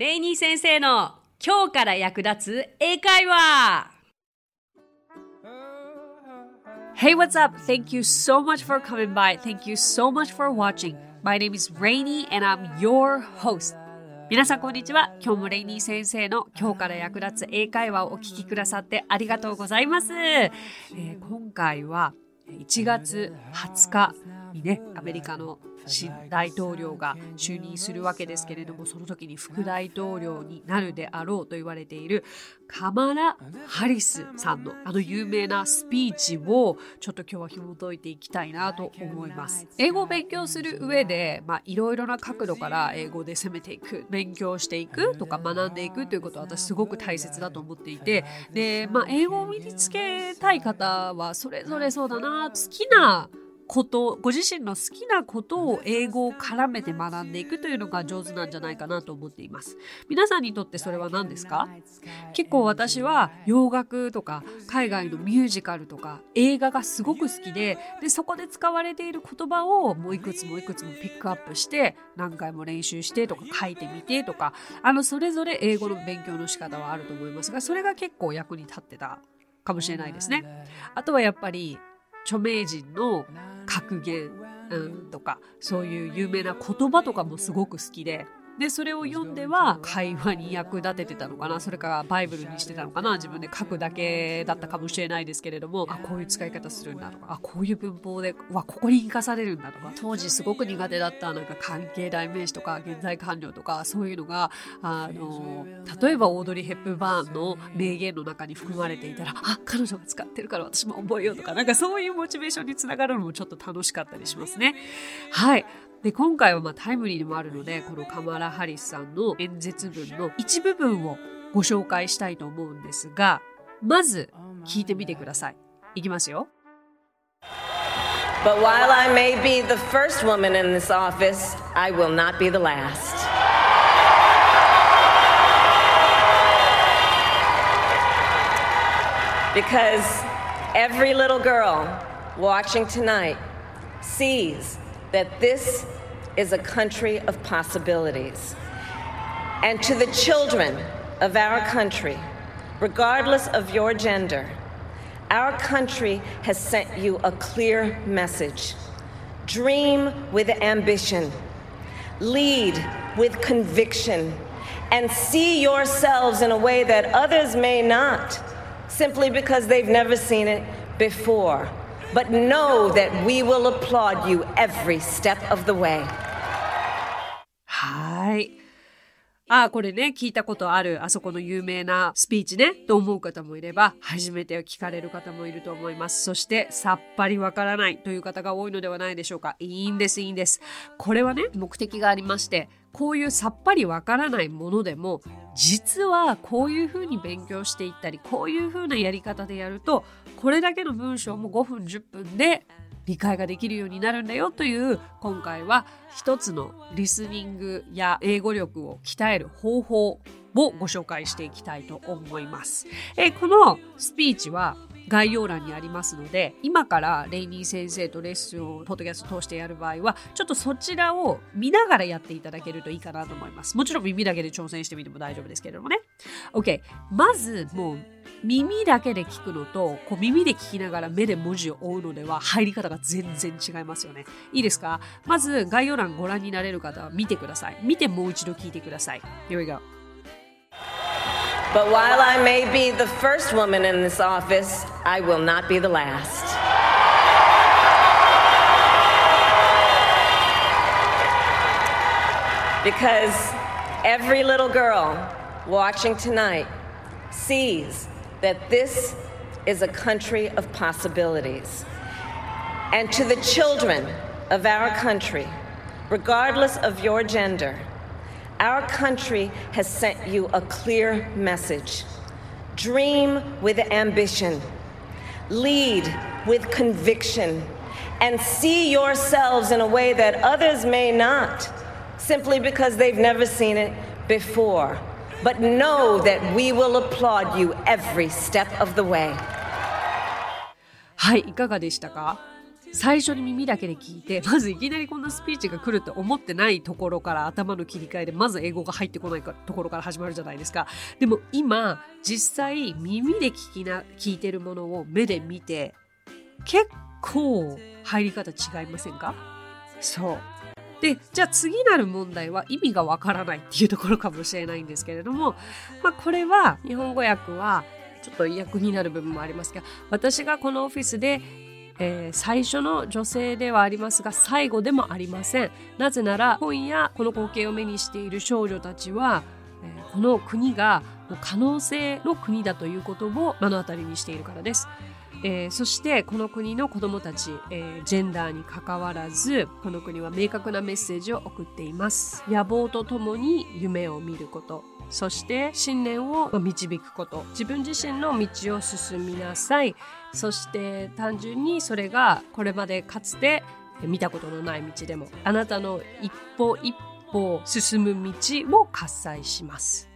レイニー先生の今日から役立つ英会話 Hey, what's up? Thank you so much for coming by. Thank you so much for watching. My name is Rainy and I'm your host. 皆さんこんにちは。今日もレイニー先生の今日から役立つ英会話をお聞きくださってありがとうございます。えー、今回は1月20日にね、アメリカの新大統領が就任するわけですけれどもその時に副大統領になるであろうと言われているカマラ・ハリスさんのあの有名なスピーチをちょっと今日は紐解いていきたいなと思います。英語を勉強する上でいろいろな角度から英語で攻めていく勉強していくとか学んでいくということは私すごく大切だと思っていてで、まあ、英語を身につけたい方はそれぞれそうだな好きなことご自身の好きなことを英語を絡めて学んでいくというのが上手なんじゃないかなと思っています皆さんにとってそれは何ですか？結構私は洋楽とか海外のミュージカルとか映画がすごく好きででそこで使われている言葉をもういくつもいくつもピックアップして何回も練習してとか書いてみてとかあのそれぞれ英語の勉強の仕方はあると思いますがそれが結構役に立ってたかもしれないですね。あとはやっぱり著名人の格言、うん、とかそういう有名な言葉とかもすごく好きで。でそれを読んでは会話に役立ててたのかな。それからバイブルにしてたのかな。自分で書くだけだったかもしれないですけれどもあこういう使い方するんだとかあこういう文法でわここに生かされるんだとか。当時すごく苦手だったなんか関係代名詞とか現在完了とかそういうのがあの例えばオードリー・ヘップバーンの名言の中に含まれていたらあ彼女が使ってるから私も覚えようとかなんかそういうモチベーションにつながるのもちょっと楽しかったりしますね。はいで今回はまあタイムリーでもあるのでこのカマラ・ハリスさんの演説文の一部分をご紹介したいと思うんですがまず聞いてみてくださいいきますよ But while I may be the first woman in this office, I will not be the last. Because every little girl watching tonight sees that this is a country of possibilities. And to the children of our country, regardless of your gender, our country has sent you a clear message. Dream with ambition, lead with conviction, and see yourselves in a way that others may not, simply because they've never seen it before. But know that we will applaud you every step of the way. はい。ああ、これね、聞いたことある、あそこの有名なスピーチね、と思う方もいれば、初めて聞かれる方もいると思います。そして、さっぱりわからないという方が多いのではないでしょうか。いいんです、いいんです。これはね、目的がありまして、こういうさっぱりわからないものでも実はこういうふうに勉強していったりこういうふうなやり方でやるとこれだけの文章も5分10分で理解ができるようになるんだよという今回は一つのリスニングや英語力を鍛える方法をご紹介していきたいと思います。えこのスピーチは概要欄にありますので今からレイニー先生とレッスンをポッドキャスト通してやる場合はちょっとそちらを見ながらやっていただけるといいかなと思います。もちろん耳だけで挑戦してみても大丈夫ですけれどもね。OK まずもう耳だけで聞くのとこう耳で聞きながら目で文字を追うのでは入り方が全然違いますよね。いいですか？まず概要欄ご覧になれる方は見てください。見てもう一度聞いてください。Here we go But while I may be the first woman in this office, I will not be the last. Because every little girl watching tonight sees that this is a country of possibilities. And to the children of our country, regardless of your gender, our country has sent you a clear message. Dream with ambition, lead with conviction, and see yourselves in a way that others may not, simply because they've never seen it before. But know that we will applaud you every step of the way. はい、いかがでしたか 最初に耳だけで聞いて、まずいきなりこんなスピーチが来るって思ってないところから頭の切り替えで、まず英語が入ってこないところから始まるじゃないですか。でも今、実際耳で聞きな、聞いてるものを目で見て、結構入り方違いませんか？そう。で、じゃあ次なる問題は意味がわからないっていうところかもしれないんですけれども、まあこれは日本語訳はちょっと訳になる部分もありますが、私がこのオフィスでえー、最初の女性ではありますが最後でもありません。なぜなら今夜この光景を目にしている少女たちは、えー、この国が可能性の国だということを目の当たりにしているからです。えー、そしてこの国の子どもたち、え、ジェンダーにかかわらずこの国は明確なメッセージを送っています。野望とともに夢を見ること。そして信念を導くこと。自分自身の道を進みなさい。そして単純にそれがこれまでかつて見たことのない道でもあなたの一歩一歩進む道を喝采します。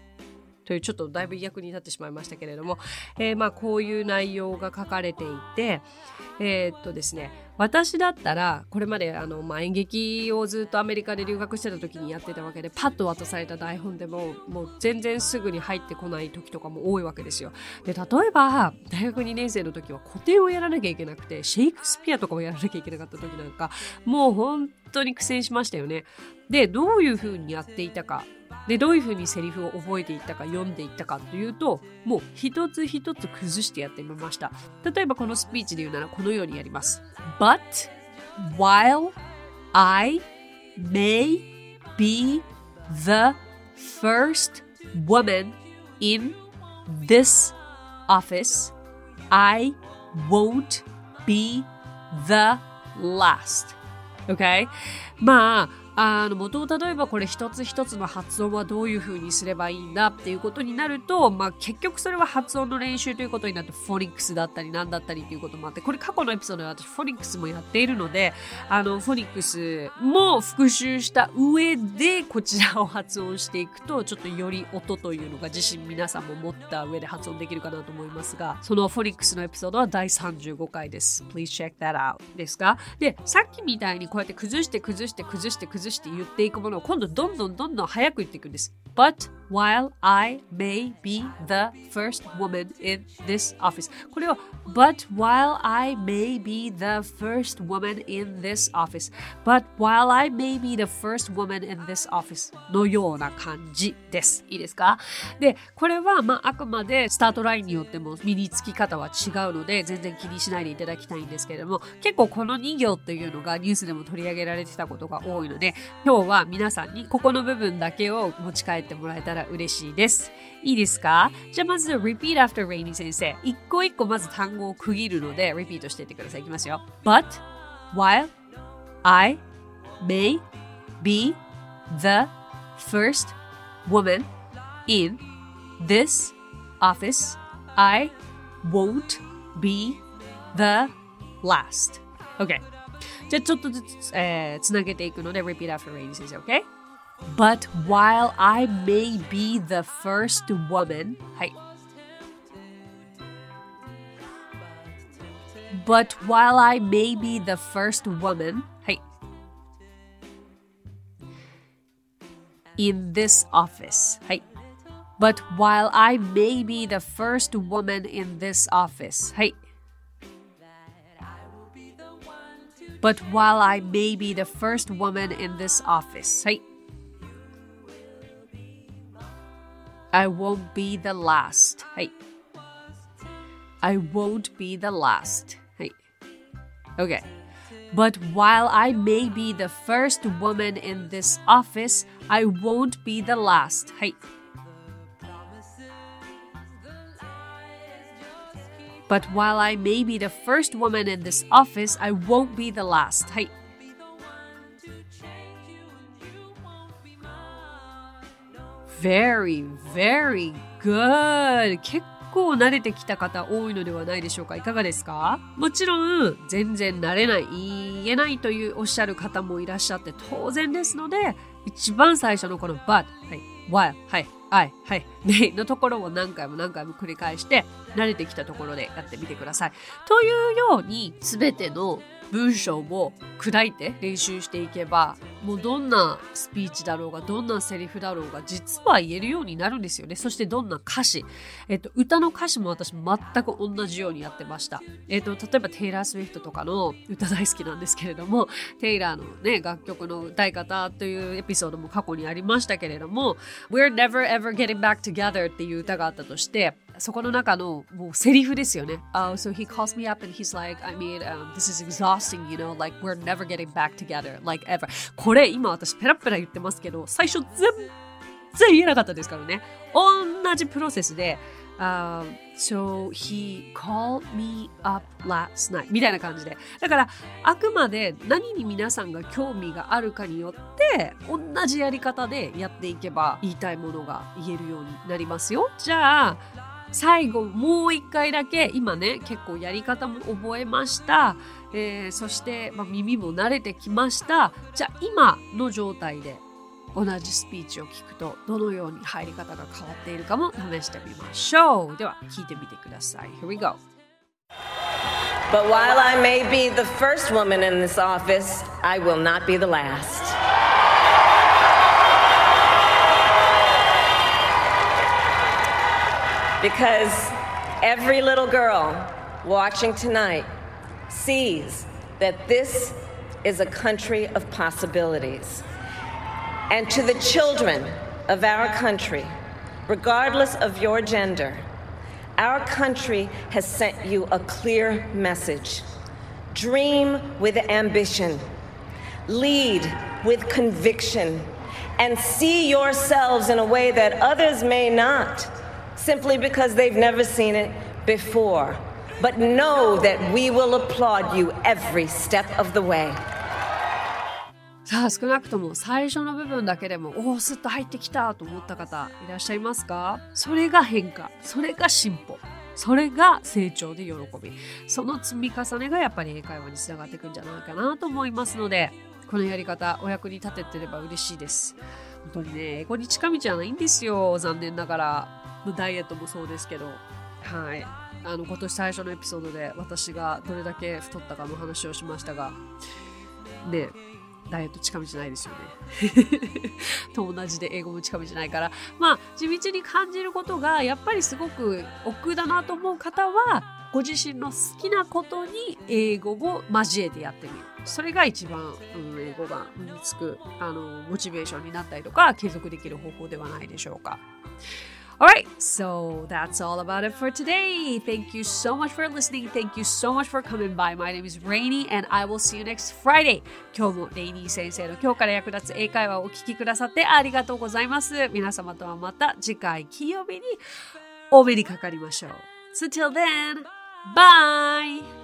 というちょっとだいぶ役に立ってしまいましたけれども、えー、まあこういう内容が書かれていて、えー、っとですね、私だったらこれまであの、まあ、演劇をずっとアメリカで留学してた時にやってたわけでパッと渡された台本でももう全然すぐに入ってこない時とかも多いわけですよ。で例えば大学2年生の時は古典をやらなきゃいけなくてシェイクスピアとかをやらなきゃいけなかった時なんかもう本当に苦戦しましたよね。でどういう風にやっていたかでどういうふうにセリフを覚えていったか読んでいったかというともう一つ一つ崩してやってみました。例えばこのスピーチで言うならこのようにやります。But while I may be the first woman in this office I won't be the last. Okay? まああの元を例えばこれ一つ一つの発音はどういう風にすればいいんだっていうことになると、まあ、結局それは発音の練習ということになってフォニックスだったりなんだったりっていうこともあってこれ過去のエピソードで私フォニックスもやっているのであのフォニックスも復習した上でこちらを発音していくとちょっとより音というのが自信皆さんも持った上で発音できるかなと思いますがそのフォニックスのエピソードは第35回です。Please check that out ですがでさっきみたいにこうやって崩して崩して崩して崩して崩して言っていくものを今度どんどんどんどん早く言っていくんです。But while I may be the first woman in this office これを But while I may be the first woman in this office But while I may be the first woman in this office のような感じです。いいですか？で、これはまああくまでスタートラインによっても身につき方は違うので全然気にしないでいただきたいんですけれども結構この2行っていうのがニュースでも取り上げられてたことが多いので今日は皆さんにここの部分だけを持ち帰ってもらえたら嬉しいです。いいですかじゃあまず repeat after Rainy 先生。一個一個まず単語を区切るので repeat していってください。いきますよ。But while I may be the first woman in this office, I won't be the last. Okay. じゃあちょっとずつ、えー、つなげていくので repeat after Rainy 先生。Okay? But while I may be the first woman, はい。But while I may be the first woman, はい。In this office, はい。But while I may be the first woman in this office, はい。 but while I may be the first woman in this office, hey, I won't be the last. Hey, I won't be the last. Hey, okay. But while I may be the first woman in this office, I won't be the last. Hey. But while I may be the first woman in this office, I won't be the last. はい。Very, very good! 結構慣れてきた方多いのではないでしょうかいかがですか？もちろん全然慣れない、言えないというおっしゃる方もいらっしゃって当然ですので一番最初のこの but, はい、while, はい、I, はい、ね、のところを何回も何回も繰り返して慣れてきたところでやってみてください。というように全ての文章を砕いて練習していけばもうどんなスピーチだろうがどんなセリフだろうが実は言えるようになるんですよね。そしてどんな歌詞、えっと、歌の歌詞も私全く同じようにやってました、えっと、例えばテイラー・スウィフトとかの歌大好きなんですけれどもテイラーのね楽曲の歌い方というエピソードも過去にありましたけれども We're never ever getting back together っていう歌があったとしてそこの中のもうセリフですよね。Uh, so he calls me up and he's like, I mean,、um, this is exhausting, you know, like we're never getting back together, like ever. これ今私ペラペラ言ってますけど、最初全然言えなかったですからね。同じプロセスで、Um, so he called me up last night みたいな感じで。だから、あくまで何に皆さんが興味があるかによって、同じやり方でやっていけば言いたいものが言えるようになりますよ。じゃあ、最後もう一回だけ今ね結構やり方も覚えました、えー、そして、まあ、耳も慣れてきました。じゃあ今の状態で同じスピーチを聞くとどのように入り方が変わっているかも試してみましょう。では聞いてみてください。Here we go. But while I may be the first woman in this office, I will not be the last. Because every little girl watching tonight sees that this is a country of possibilities. And to the children of our country, regardless of your gender, our country has sent you a clear message. Dream with ambition, lead with conviction, and see yourselves in a way that others may not simply because they've never seen it before. But know that we will applaud you every step of the way. さあ少なくとも最初の部分だけでもおおスッと入ってきたと思った方いらっしゃいますか？それが変化。それが進歩。それが成長で喜び。その積み重ねがやっぱり英会話につながっていくんじゃないかなと思いますのでこのやり方お役に立ててれば嬉しいです。本当にね英語に近道じゃないんですよ残念ながら。ダイエットもそうですけど、はい。あの、今年最初のエピソードで私がどれだけ太ったかの話をしましたが、ね、ダイエット近道ないですよね。と同じで英語も近道ないから、まあ、地道に感じることが、やっぱりすごく億だなと思う方は、ご自身の好きなことに英語を交えてやってみる。それが一番、うん、英語が身につく、あの、モチベーションになったりとか、継続できる方法ではないでしょうか。Alright, so that's all about it for today. Thank you so much for listening. Thank you so much for coming by. My name is Rainy and I will see you next Friday. 今日もレイニー先生の今日から役立つ英会話をお聞きくださってありがとうございます。皆様とはまた次回金曜日にお目にかかりましょう。So till then, bye!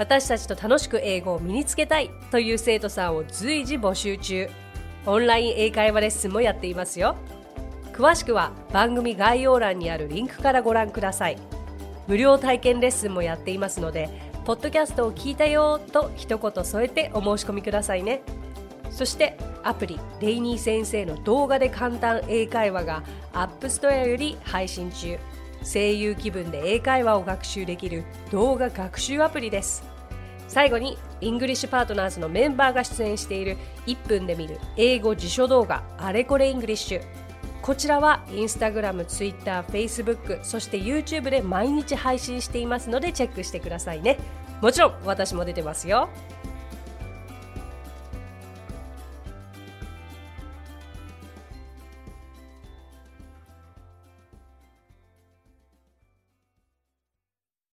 私たちと楽しく英語を身につけたいという生徒さんを随時募集中。オンライン英会話レッスンもやっていますよ。詳しくは番組概要欄にあるリンクからご覧ください。無料体験レッスンもやっていますのでポッドキャストを聞いたよと一言添えてお申し込みくださいね。そしてアプリレイニー先生の動画で簡単英会話がアップストアより配信中。声優気分で英会話を学習できる動画学習アプリです。最後にイングリッシュパートナーズのメンバーが出演している1分で見る英語辞書動画あれこれイングリッシュ。こちらはインスタグラム、ツイッター、フェイスブックそして YouTube で毎日配信していますのでチェックしてくださいね。もちろん私も出てますよ。